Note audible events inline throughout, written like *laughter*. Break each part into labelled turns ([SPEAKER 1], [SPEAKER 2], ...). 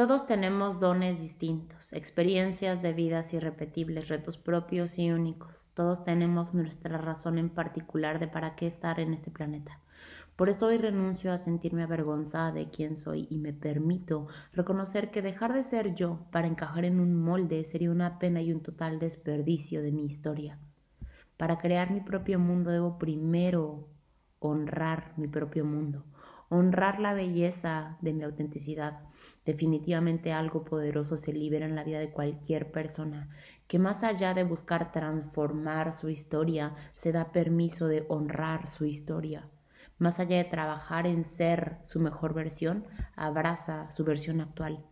[SPEAKER 1] Todos tenemos dones distintos, experiencias de vidas irrepetibles, retos propios y únicos. Todos tenemos nuestra razón en particular de para qué estar en este planeta. Por eso hoy renuncio a sentirme avergonzada de quién soy y me permito reconocer que dejar de ser yo para encajar en un molde sería una pena y un total desperdicio de mi historia. Para crear mi propio mundo debo primero honrar mi propio mundo, honrar la belleza de mi autenticidad. Definitivamente algo poderoso se libera en la vida de cualquier persona, que más allá de buscar transformar su historia, se da permiso de honrar su historia. Más allá de trabajar en ser su mejor versión, abraza su versión actual.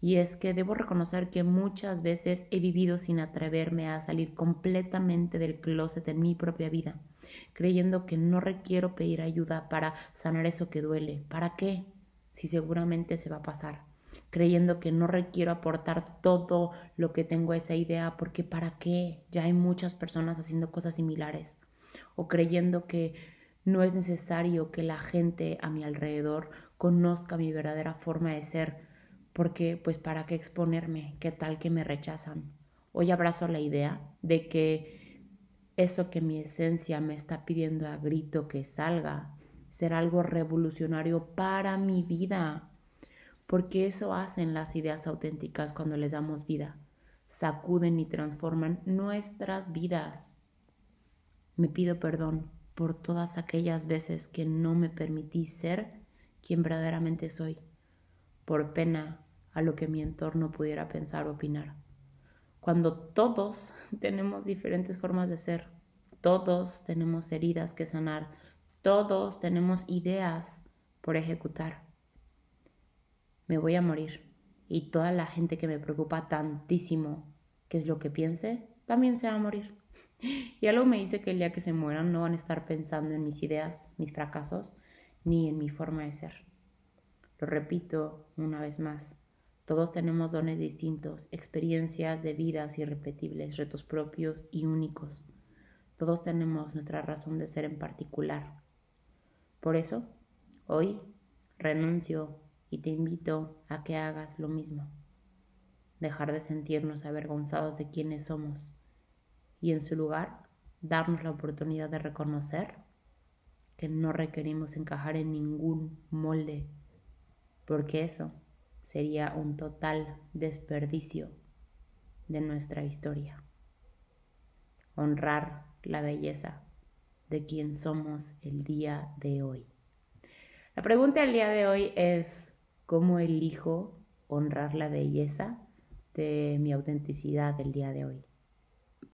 [SPEAKER 1] Y es que debo reconocer que muchas veces he vivido sin atreverme a salir completamente del closet en mi propia vida creyendo que no requiero pedir ayuda para sanar eso que duele. ¿Para qué? Si seguramente se va a pasar. Creyendo que no requiero aportar todo lo que tengo a esa idea, porque ¿para qué? Ya hay muchas personas haciendo cosas similares. O creyendo que no es necesario que la gente a mi alrededor conozca mi verdadera forma de ser, porque pues para qué exponerme, qué tal que me rechazan. Hoy abrazo la idea de que eso que mi esencia me está pidiendo a grito que salga será algo revolucionario para mi vida, porque eso hacen las ideas auténticas cuando les damos vida, sacuden y transforman nuestras vidas. Me pido perdón por todas aquellas veces que no me permití ser quien verdaderamente soy, por pena a lo que mi entorno pudiera pensar o opinar. Cuando todos *laughs* tenemos diferentes formas de ser, todos tenemos heridas que sanar, todos tenemos ideas por ejecutar. Me voy a morir y toda la gente que me preocupa tantísimo qué es lo que piense, también se va a morir. Y algo me dice que el día que se mueran no van a estar pensando en mis ideas, mis fracasos, ni en mi forma de ser. Lo repito una vez más, todos tenemos dones distintos, experiencias de vidas irrepetibles, retos propios y únicos. Todos tenemos nuestra razón de ser en particular. Por eso, hoy renuncio y te invito a que hagas lo mismo. Dejar de sentirnos avergonzados de quienes somos y en su lugar darnos la oportunidad de reconocer que no requerimos encajar en ningún molde, porque eso sería un total desperdicio de nuestra historia. Honrar la belleza de quien somos el día de hoy. La pregunta del día de hoy es, ¿cómo elijo honrar la belleza de mi autenticidad del día de hoy?